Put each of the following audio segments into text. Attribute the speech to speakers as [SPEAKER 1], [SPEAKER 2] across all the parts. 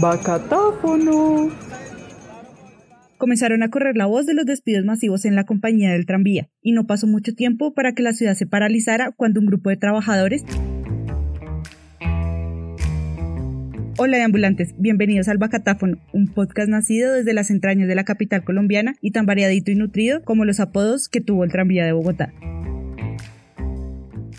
[SPEAKER 1] Bacatáfono. Comenzaron a correr la voz de los despidos masivos en la compañía del tranvía, y no pasó mucho tiempo para que la ciudad se paralizara cuando un grupo de trabajadores Hola de ambulantes, bienvenidos al Bacatáfono, un podcast nacido desde las entrañas de la capital colombiana y tan variadito y nutrido como los apodos que tuvo el tranvía de Bogotá.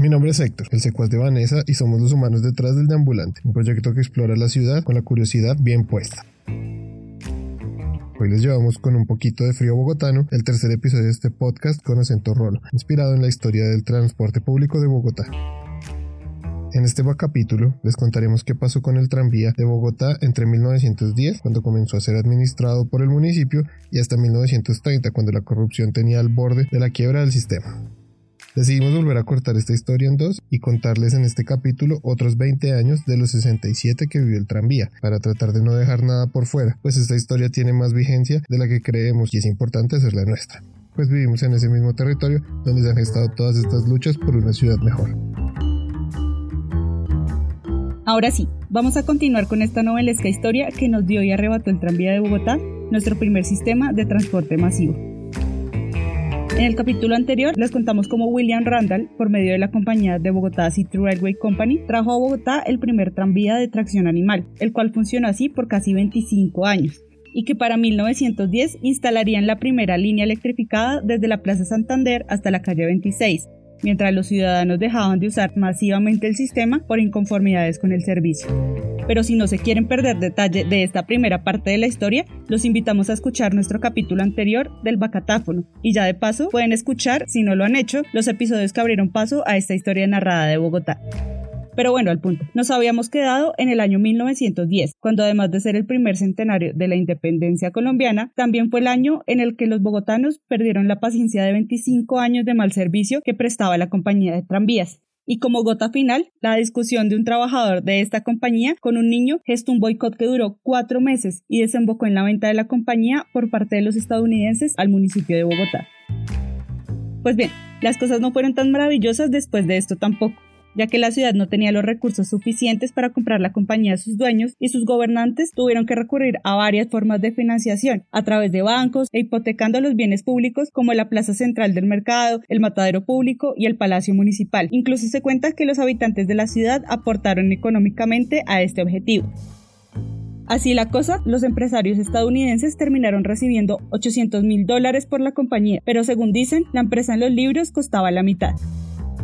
[SPEAKER 2] Mi nombre es Héctor, el secuaz de Vanessa y somos los humanos detrás del Deambulante, un proyecto que explora la ciudad con la curiosidad bien puesta. Hoy les llevamos con un poquito de frío bogotano el tercer episodio de este podcast con acento rolo, inspirado en la historia del transporte público de Bogotá. En este capítulo les contaremos qué pasó con el tranvía de Bogotá entre 1910, cuando comenzó a ser administrado por el municipio, y hasta 1930, cuando la corrupción tenía al borde de la quiebra del sistema. Decidimos volver a cortar esta historia en dos y contarles en este capítulo otros 20 años de los 67 que vivió el tranvía, para tratar de no dejar nada por fuera, pues esta historia tiene más vigencia de la que creemos y es importante hacerla nuestra, pues vivimos en ese mismo territorio donde se han gestado todas estas luchas por una ciudad mejor.
[SPEAKER 1] Ahora sí, vamos a continuar con esta novelesca historia que nos dio y arrebató el tranvía de Bogotá, nuestro primer sistema de transporte masivo. En el capítulo anterior les contamos cómo William Randall, por medio de la compañía de Bogotá City Railway Company, trajo a Bogotá el primer tranvía de tracción animal, el cual funcionó así por casi 25 años, y que para 1910 instalarían la primera línea electrificada desde la Plaza Santander hasta la calle 26, mientras los ciudadanos dejaban de usar masivamente el sistema por inconformidades con el servicio. Pero si no se quieren perder detalle de esta primera parte de la historia, los invitamos a escuchar nuestro capítulo anterior del Bacatáfono. Y ya de paso pueden escuchar, si no lo han hecho, los episodios que abrieron paso a esta historia narrada de Bogotá. Pero bueno, al punto. Nos habíamos quedado en el año 1910, cuando además de ser el primer centenario de la independencia colombiana, también fue el año en el que los bogotanos perdieron la paciencia de 25 años de mal servicio que prestaba la compañía de tranvías. Y como gota final, la discusión de un trabajador de esta compañía con un niño gestó un boicot que duró cuatro meses y desembocó en la venta de la compañía por parte de los estadounidenses al municipio de Bogotá. Pues bien, las cosas no fueron tan maravillosas después de esto tampoco ya que la ciudad no tenía los recursos suficientes para comprar la compañía a sus dueños y sus gobernantes tuvieron que recurrir a varias formas de financiación, a través de bancos e hipotecando los bienes públicos como la plaza central del mercado, el matadero público y el palacio municipal. Incluso se cuenta que los habitantes de la ciudad aportaron económicamente a este objetivo. Así la cosa, los empresarios estadounidenses terminaron recibiendo 800 mil dólares por la compañía, pero según dicen, la empresa en los libros costaba la mitad.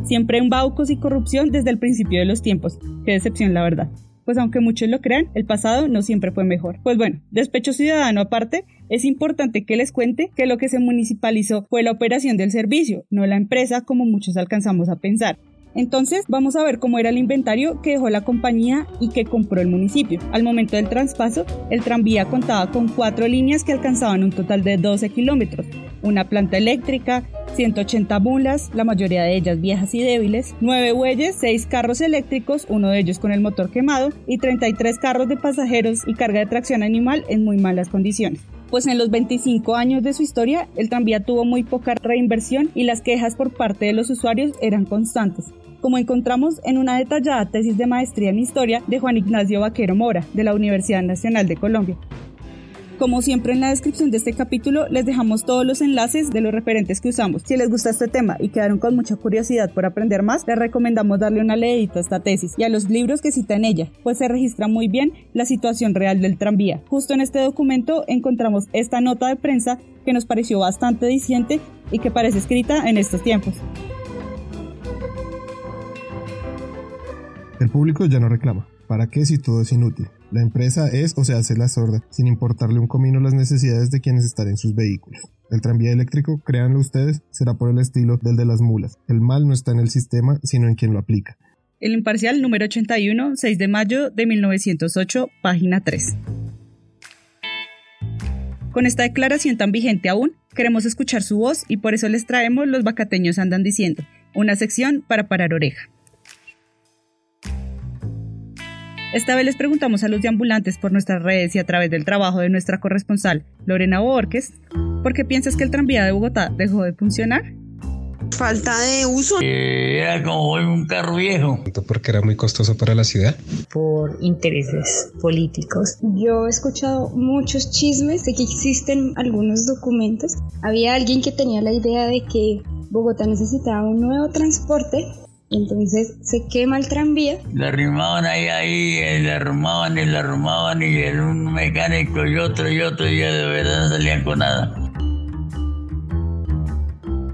[SPEAKER 1] Siempre en baucos y corrupción desde el principio de los tiempos. Qué decepción, la verdad. Pues aunque muchos lo crean, el pasado no siempre fue mejor. Pues bueno, despecho ciudadano aparte, es importante que les cuente que lo que se municipalizó fue la operación del servicio, no la empresa como muchos alcanzamos a pensar. Entonces vamos a ver cómo era el inventario que dejó la compañía y que compró el municipio. Al momento del traspaso, el tranvía contaba con cuatro líneas que alcanzaban un total de 12 kilómetros, una planta eléctrica, 180 mulas, la mayoría de ellas viejas y débiles, 9 bueyes, 6 carros eléctricos, uno de ellos con el motor quemado, y 33 carros de pasajeros y carga de tracción animal en muy malas condiciones. Pues en los 25 años de su historia el tranvía tuvo muy poca reinversión y las quejas por parte de los usuarios eran constantes como encontramos en una detallada tesis de maestría en historia de Juan Ignacio Vaquero Mora, de la Universidad Nacional de Colombia. Como siempre en la descripción de este capítulo les dejamos todos los enlaces de los referentes que usamos. Si les gusta este tema y quedaron con mucha curiosidad por aprender más, les recomendamos darle una leedita a esta tesis y a los libros que cita en ella, pues se registra muy bien la situación real del tranvía. Justo en este documento encontramos esta nota de prensa que nos pareció bastante diciente y que parece escrita en estos tiempos.
[SPEAKER 2] El público ya no reclama. ¿Para qué si todo es inútil? La empresa es o se hace la sorda, sin importarle un comino las necesidades de quienes están en sus vehículos. El tranvía eléctrico, créanlo ustedes, será por el estilo del de las mulas. El mal no está en el sistema, sino en quien lo aplica.
[SPEAKER 1] El imparcial número 81, 6 de mayo de 1908, página 3. Con esta declaración tan vigente aún, queremos escuchar su voz y por eso les traemos Los Bacateños Andan Diciendo, una sección para parar oreja. Esta vez les preguntamos a los deambulantes por nuestras redes y a través del trabajo de nuestra corresponsal Lorena Borges, ¿por qué piensas que el tranvía de Bogotá dejó de funcionar?
[SPEAKER 3] Falta de uso.
[SPEAKER 4] Eh, era como un carro viejo.
[SPEAKER 2] Porque era muy costoso para la ciudad.
[SPEAKER 5] Por intereses políticos.
[SPEAKER 6] Yo he escuchado muchos chismes de que existen algunos documentos. Había alguien que tenía la idea de que Bogotá necesitaba un nuevo transporte entonces se quema el tranvía.
[SPEAKER 4] Le arrimaban ahí, ahí, eh, le arrumaban y le arrumaban y era un mecánico y otro y otro y ya de verdad no salían con nada.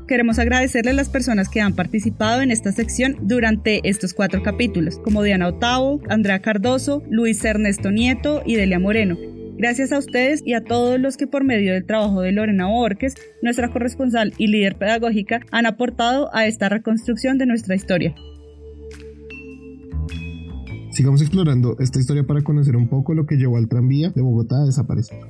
[SPEAKER 1] Queremos agradecerle a las personas que han participado en esta sección durante estos cuatro capítulos, como Diana Otavo, Andrea Cardoso, Luis Ernesto Nieto y Delia Moreno, Gracias a ustedes y a todos los que por medio del trabajo de Lorena Borges, nuestra corresponsal y líder pedagógica, han aportado a esta reconstrucción de nuestra historia.
[SPEAKER 2] Sigamos explorando esta historia para conocer un poco lo que llevó al tranvía de Bogotá a desaparecer.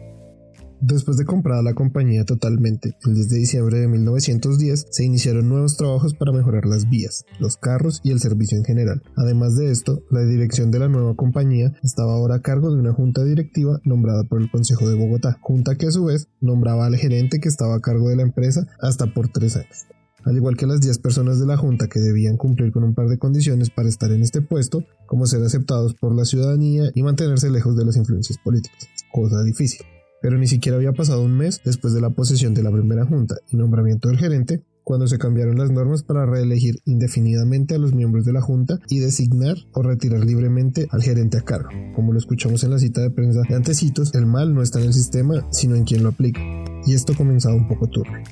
[SPEAKER 2] Después de comprada la compañía totalmente, el 10 de diciembre de 1910 se iniciaron nuevos trabajos para mejorar las vías, los carros y el servicio en general. Además de esto, la dirección de la nueva compañía estaba ahora a cargo de una junta directiva nombrada por el Consejo de Bogotá, junta que a su vez nombraba al gerente que estaba a cargo de la empresa hasta por tres años. Al igual que las 10 personas de la Junta que debían cumplir con un par de condiciones para estar en este puesto, como ser aceptados por la ciudadanía y mantenerse lejos de las influencias políticas, cosa difícil pero ni siquiera había pasado un mes después de la posesión de la primera junta y nombramiento del gerente cuando se cambiaron las normas para reelegir indefinidamente a los miembros de la Junta y designar o retirar libremente al gerente a cargo. Como lo escuchamos en la cita de prensa de antecitos, el mal no está en el sistema, sino en quien lo aplica. Y esto comenzaba un poco turbio.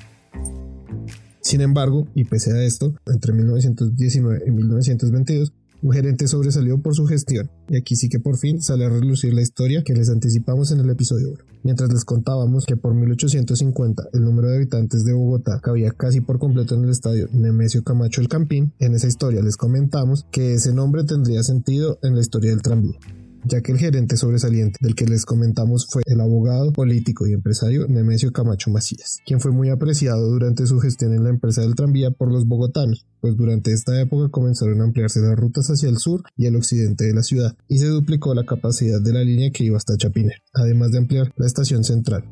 [SPEAKER 2] Sin embargo, y pese a esto, entre 1919 y 1922, un gerente sobresalió por su gestión, y aquí sí que por fin sale a relucir la historia que les anticipamos en el episodio 1. Mientras les contábamos que por 1850 el número de habitantes de Bogotá cabía casi por completo en el estadio Nemesio Camacho El Campín, en esa historia les comentamos que ese nombre tendría sentido en la historia del tranvía ya que el gerente sobresaliente del que les comentamos fue el abogado, político y empresario Nemesio Camacho Macías, quien fue muy apreciado durante su gestión en la empresa del tranvía por los bogotanos, pues durante esta época comenzaron a ampliarse las rutas hacia el sur y el occidente de la ciudad, y se duplicó la capacidad de la línea que iba hasta Chapinero, además de ampliar la estación central.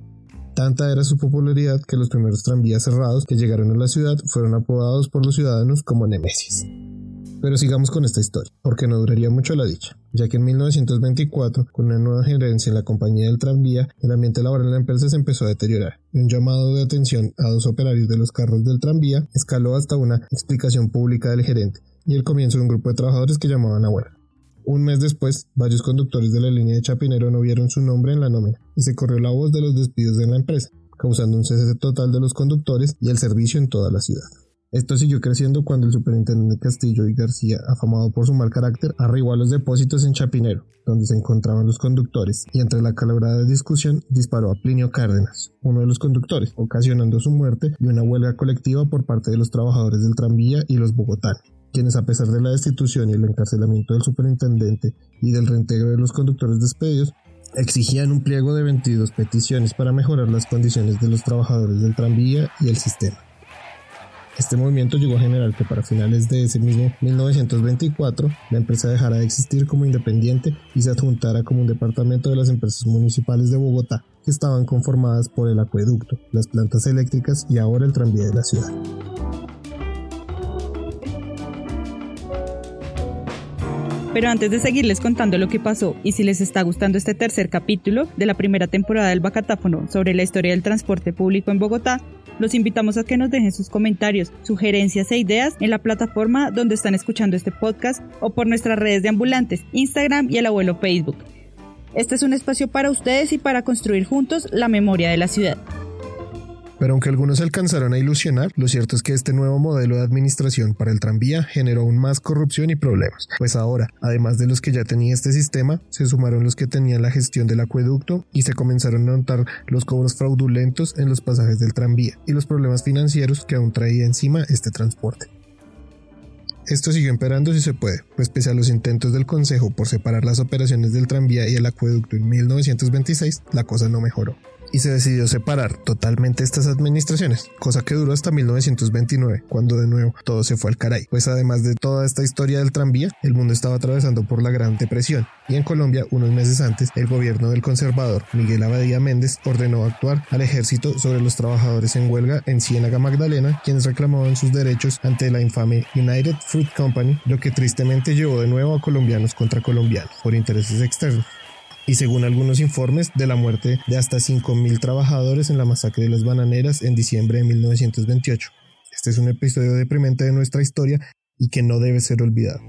[SPEAKER 2] Tanta era su popularidad que los primeros tranvías cerrados que llegaron a la ciudad fueron apodados por los ciudadanos como Nemesis. Pero sigamos con esta historia, porque no duraría mucho la dicha, ya que en 1924, con una nueva gerencia en la compañía del tranvía, el ambiente laboral en la empresa se empezó a deteriorar, y un llamado de atención a dos operarios de los carros del tranvía escaló hasta una explicación pública del gerente, y el comienzo de un grupo de trabajadores que llamaban a huelga. Un mes después, varios conductores de la línea de Chapinero no vieron su nombre en la nómina, y se corrió la voz de los despidos de la empresa, causando un cese total de los conductores y el servicio en toda la ciudad. Esto siguió creciendo cuando el superintendente Castillo y García, afamado por su mal carácter, arribó a los depósitos en Chapinero, donde se encontraban los conductores, y entre la calorada discusión disparó a Plinio Cárdenas, uno de los conductores, ocasionando su muerte y una huelga colectiva por parte de los trabajadores del tranvía y los bogotanos quienes a pesar de la destitución y el encarcelamiento del superintendente y del reintegro de los conductores despedidos, exigían un pliego de 22 peticiones para mejorar las condiciones de los trabajadores del tranvía y el sistema. Este movimiento llegó a generar que para finales de ese mismo 1924 la empresa dejara de existir como independiente y se adjuntara como un departamento de las empresas municipales de Bogotá, que estaban conformadas por el acueducto, las plantas eléctricas y ahora el tranvía de la ciudad.
[SPEAKER 1] Pero antes de seguirles contando lo que pasó y si les está gustando este tercer capítulo de la primera temporada del Bacatáfono sobre la historia del transporte público en Bogotá, los invitamos a que nos dejen sus comentarios, sugerencias e ideas en la plataforma donde están escuchando este podcast o por nuestras redes de ambulantes, Instagram y el abuelo Facebook. Este es un espacio para ustedes y para construir juntos la memoria de la ciudad.
[SPEAKER 2] Pero aunque algunos alcanzaron a ilusionar, lo cierto es que este nuevo modelo de administración para el tranvía generó aún más corrupción y problemas, pues ahora, además de los que ya tenía este sistema, se sumaron los que tenían la gestión del acueducto y se comenzaron a notar los cobros fraudulentos en los pasajes del tranvía y los problemas financieros que aún traía encima este transporte. Esto siguió empeorando si se puede, pues pese a los intentos del Consejo por separar las operaciones del tranvía y el acueducto en 1926, la cosa no mejoró. Y se decidió separar totalmente estas administraciones, cosa que duró hasta 1929, cuando de nuevo todo se fue al caray. Pues además de toda esta historia del tranvía, el mundo estaba atravesando por la Gran Depresión y en Colombia, unos meses antes, el gobierno del conservador Miguel Abadía Méndez ordenó actuar al ejército sobre los trabajadores en huelga en Ciénaga Magdalena, quienes reclamaban sus derechos ante la infame United Fruit Company, lo que tristemente llevó de nuevo a colombianos contra colombianos por intereses externos y según algunos informes de la muerte de hasta 5.000 trabajadores en la masacre de las bananeras en diciembre de 1928. Este es un episodio deprimente de nuestra historia y que no debe ser olvidado.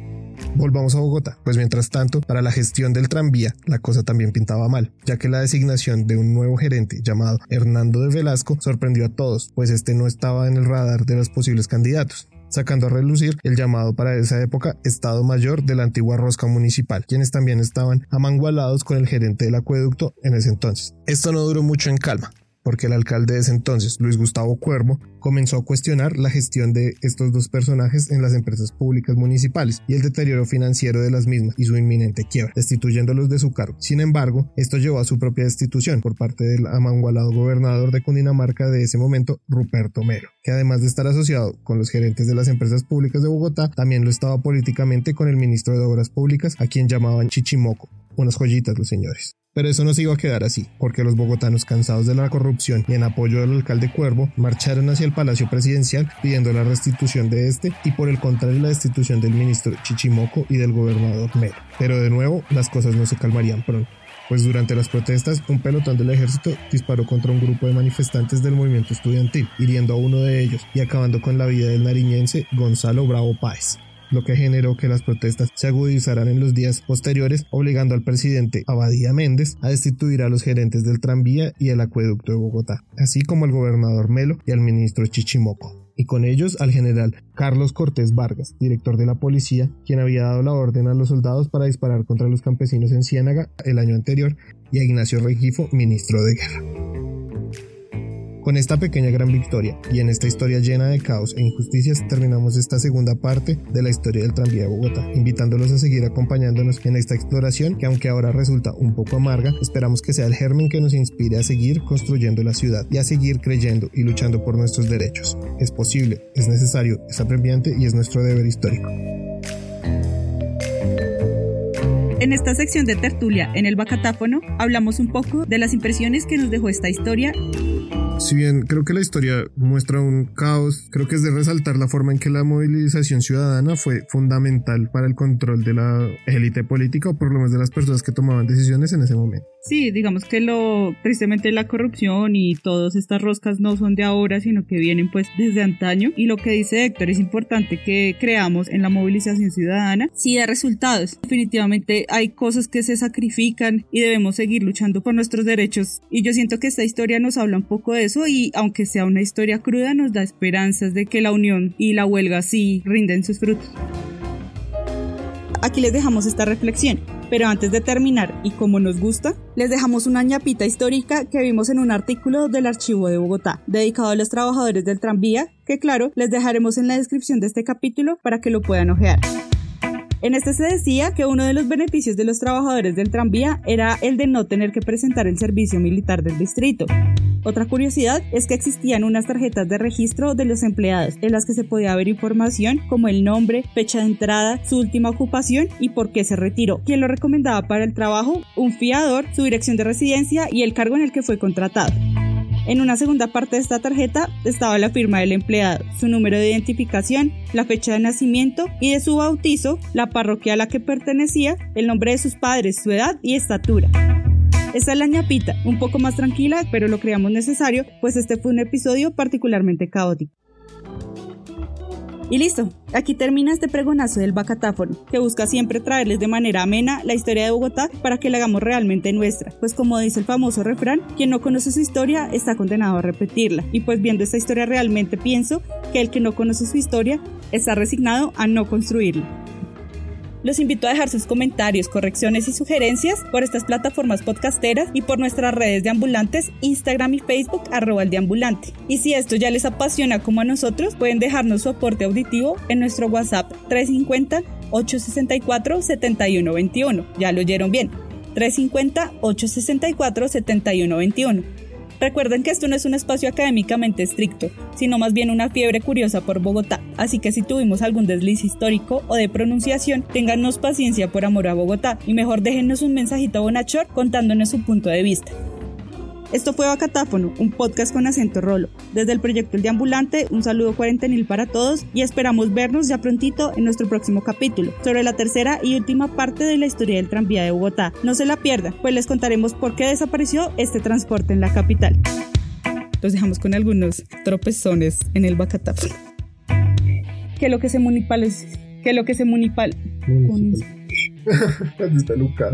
[SPEAKER 2] Volvamos a Bogotá, pues mientras tanto, para la gestión del tranvía, la cosa también pintaba mal, ya que la designación de un nuevo gerente llamado Hernando de Velasco sorprendió a todos, pues este no estaba en el radar de los posibles candidatos sacando a relucir el llamado para esa época Estado Mayor de la antigua rosca municipal, quienes también estaban amangualados con el gerente del acueducto en ese entonces. Esto no duró mucho en calma, porque el alcalde de ese entonces, Luis Gustavo Cuervo, comenzó a cuestionar la gestión de estos dos personajes en las empresas públicas municipales y el deterioro financiero de las mismas y su inminente quiebra, destituyéndolos de su cargo. Sin embargo, esto llevó a su propia destitución por parte del amangualado gobernador de Cundinamarca de ese momento, Ruperto Melo, que además de estar asociado con los gerentes de las empresas públicas de Bogotá, también lo estaba políticamente con el ministro de Obras Públicas, a quien llamaban Chichimoco. Unas joyitas los señores. Pero eso no se iba a quedar así, porque los bogotanos cansados de la corrupción y en apoyo del alcalde Cuervo marcharon hacia el Palacio Presidencial pidiendo la restitución de este y por el contrario la destitución del ministro Chichimoco y del gobernador Melo. Pero de nuevo las cosas no se calmarían pronto pues durante las protestas un pelotón del ejército disparó contra un grupo de manifestantes del movimiento estudiantil, hiriendo a uno de ellos y acabando con la vida del nariñense Gonzalo Bravo Páez lo que generó que las protestas se agudizaran en los días posteriores, obligando al presidente Abadía Méndez a destituir a los gerentes del tranvía y el acueducto de Bogotá, así como al gobernador Melo y al ministro Chichimoco y con ellos al general Carlos Cortés Vargas, director de la policía, quien había dado la orden a los soldados para disparar contra los campesinos en Ciénaga el año anterior, y a Ignacio Rengifo, ministro de guerra. Con esta pequeña gran victoria y en esta historia llena de caos e injusticias terminamos esta segunda parte de la historia del tranvía de Bogotá, invitándolos a seguir acompañándonos en esta exploración que aunque ahora resulta un poco amarga, esperamos que sea el germen que nos inspire a seguir construyendo la ciudad y a seguir creyendo y luchando por nuestros derechos. Es posible, es necesario, es apremiante y es nuestro deber histórico.
[SPEAKER 1] En esta sección de tertulia en el Bacatáfono hablamos un poco de las impresiones que nos dejó esta historia
[SPEAKER 2] si bien creo que la historia muestra un caos, creo que es de resaltar la forma en que la movilización ciudadana fue fundamental para el control de la élite política o por lo menos de las personas que tomaban decisiones en ese momento.
[SPEAKER 1] Sí, digamos que lo tristemente la corrupción y todas estas roscas no son de ahora, sino que vienen pues desde antaño. Y lo que dice Héctor es importante que creamos en la movilización ciudadana. Sí da resultados. Definitivamente hay cosas que se sacrifican y debemos seguir luchando por nuestros derechos. Y yo siento que esta historia nos habla un poco de eso y aunque sea una historia cruda nos da esperanzas de que la unión y la huelga sí rinden sus frutos. Aquí les dejamos esta reflexión. Pero antes de terminar, y como nos gusta, les dejamos una ñapita histórica que vimos en un artículo del Archivo de Bogotá, dedicado a los trabajadores del tranvía, que claro, les dejaremos en la descripción de este capítulo para que lo puedan ojear. En este se decía que uno de los beneficios de los trabajadores del tranvía era el de no tener que presentar el servicio militar del distrito. Otra curiosidad es que existían unas tarjetas de registro de los empleados en las que se podía ver información como el nombre, fecha de entrada, su última ocupación y por qué se retiró, quién lo recomendaba para el trabajo, un fiador, su dirección de residencia y el cargo en el que fue contratado. En una segunda parte de esta tarjeta estaba la firma del empleado, su número de identificación, la fecha de nacimiento y de su bautizo, la parroquia a la que pertenecía, el nombre de sus padres, su edad y estatura. Esta es la ñapita, un poco más tranquila, pero lo creamos necesario, pues este fue un episodio particularmente caótico. Y listo, aquí termina este pregonazo del bacatáfono, que busca siempre traerles de manera amena la historia de Bogotá para que la hagamos realmente nuestra, pues como dice el famoso refrán, quien no conoce su historia está condenado a repetirla, y pues viendo esta historia realmente pienso que el que no conoce su historia está resignado a no construirla. Los invito a dejar sus comentarios, correcciones y sugerencias por estas plataformas podcasteras y por nuestras redes de ambulantes, Instagram y Facebook, arroba el deambulante. Y si esto ya les apasiona como a nosotros, pueden dejarnos su aporte auditivo en nuestro WhatsApp 350 864 7121. Ya lo oyeron bien. 350 864 7121. Recuerden que esto no es un espacio académicamente estricto, sino más bien una fiebre curiosa por Bogotá, así que si tuvimos algún desliz histórico o de pronunciación, téngannos paciencia por amor a Bogotá y mejor déjennos un mensajito bonachor contándonos su punto de vista. Esto fue Bacatáfono, un podcast con acento rolo. Desde el proyecto El Deambulante, un saludo cuarentenil para todos y esperamos vernos ya prontito en nuestro próximo capítulo sobre la tercera y última parte de la historia del tranvía de Bogotá. No se la pierdan, pues les contaremos por qué desapareció este transporte en la capital. Los dejamos con algunos tropezones en el Bacatáfono. Que lo que se municipal es... Que lo que se municipal...
[SPEAKER 2] ¿Dónde está Luca?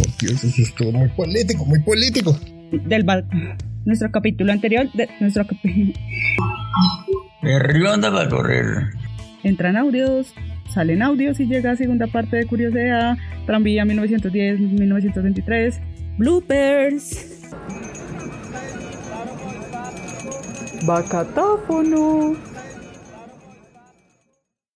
[SPEAKER 2] Oh, Dios, eso es todo muy político, muy político
[SPEAKER 1] del nuestro capítulo anterior de nuestro
[SPEAKER 4] Arriba anda para correr.
[SPEAKER 1] Entran audios, salen audios y llega a segunda parte de Curiosidad, Tranvía 1910-1923, bloopers. Bacatáfono.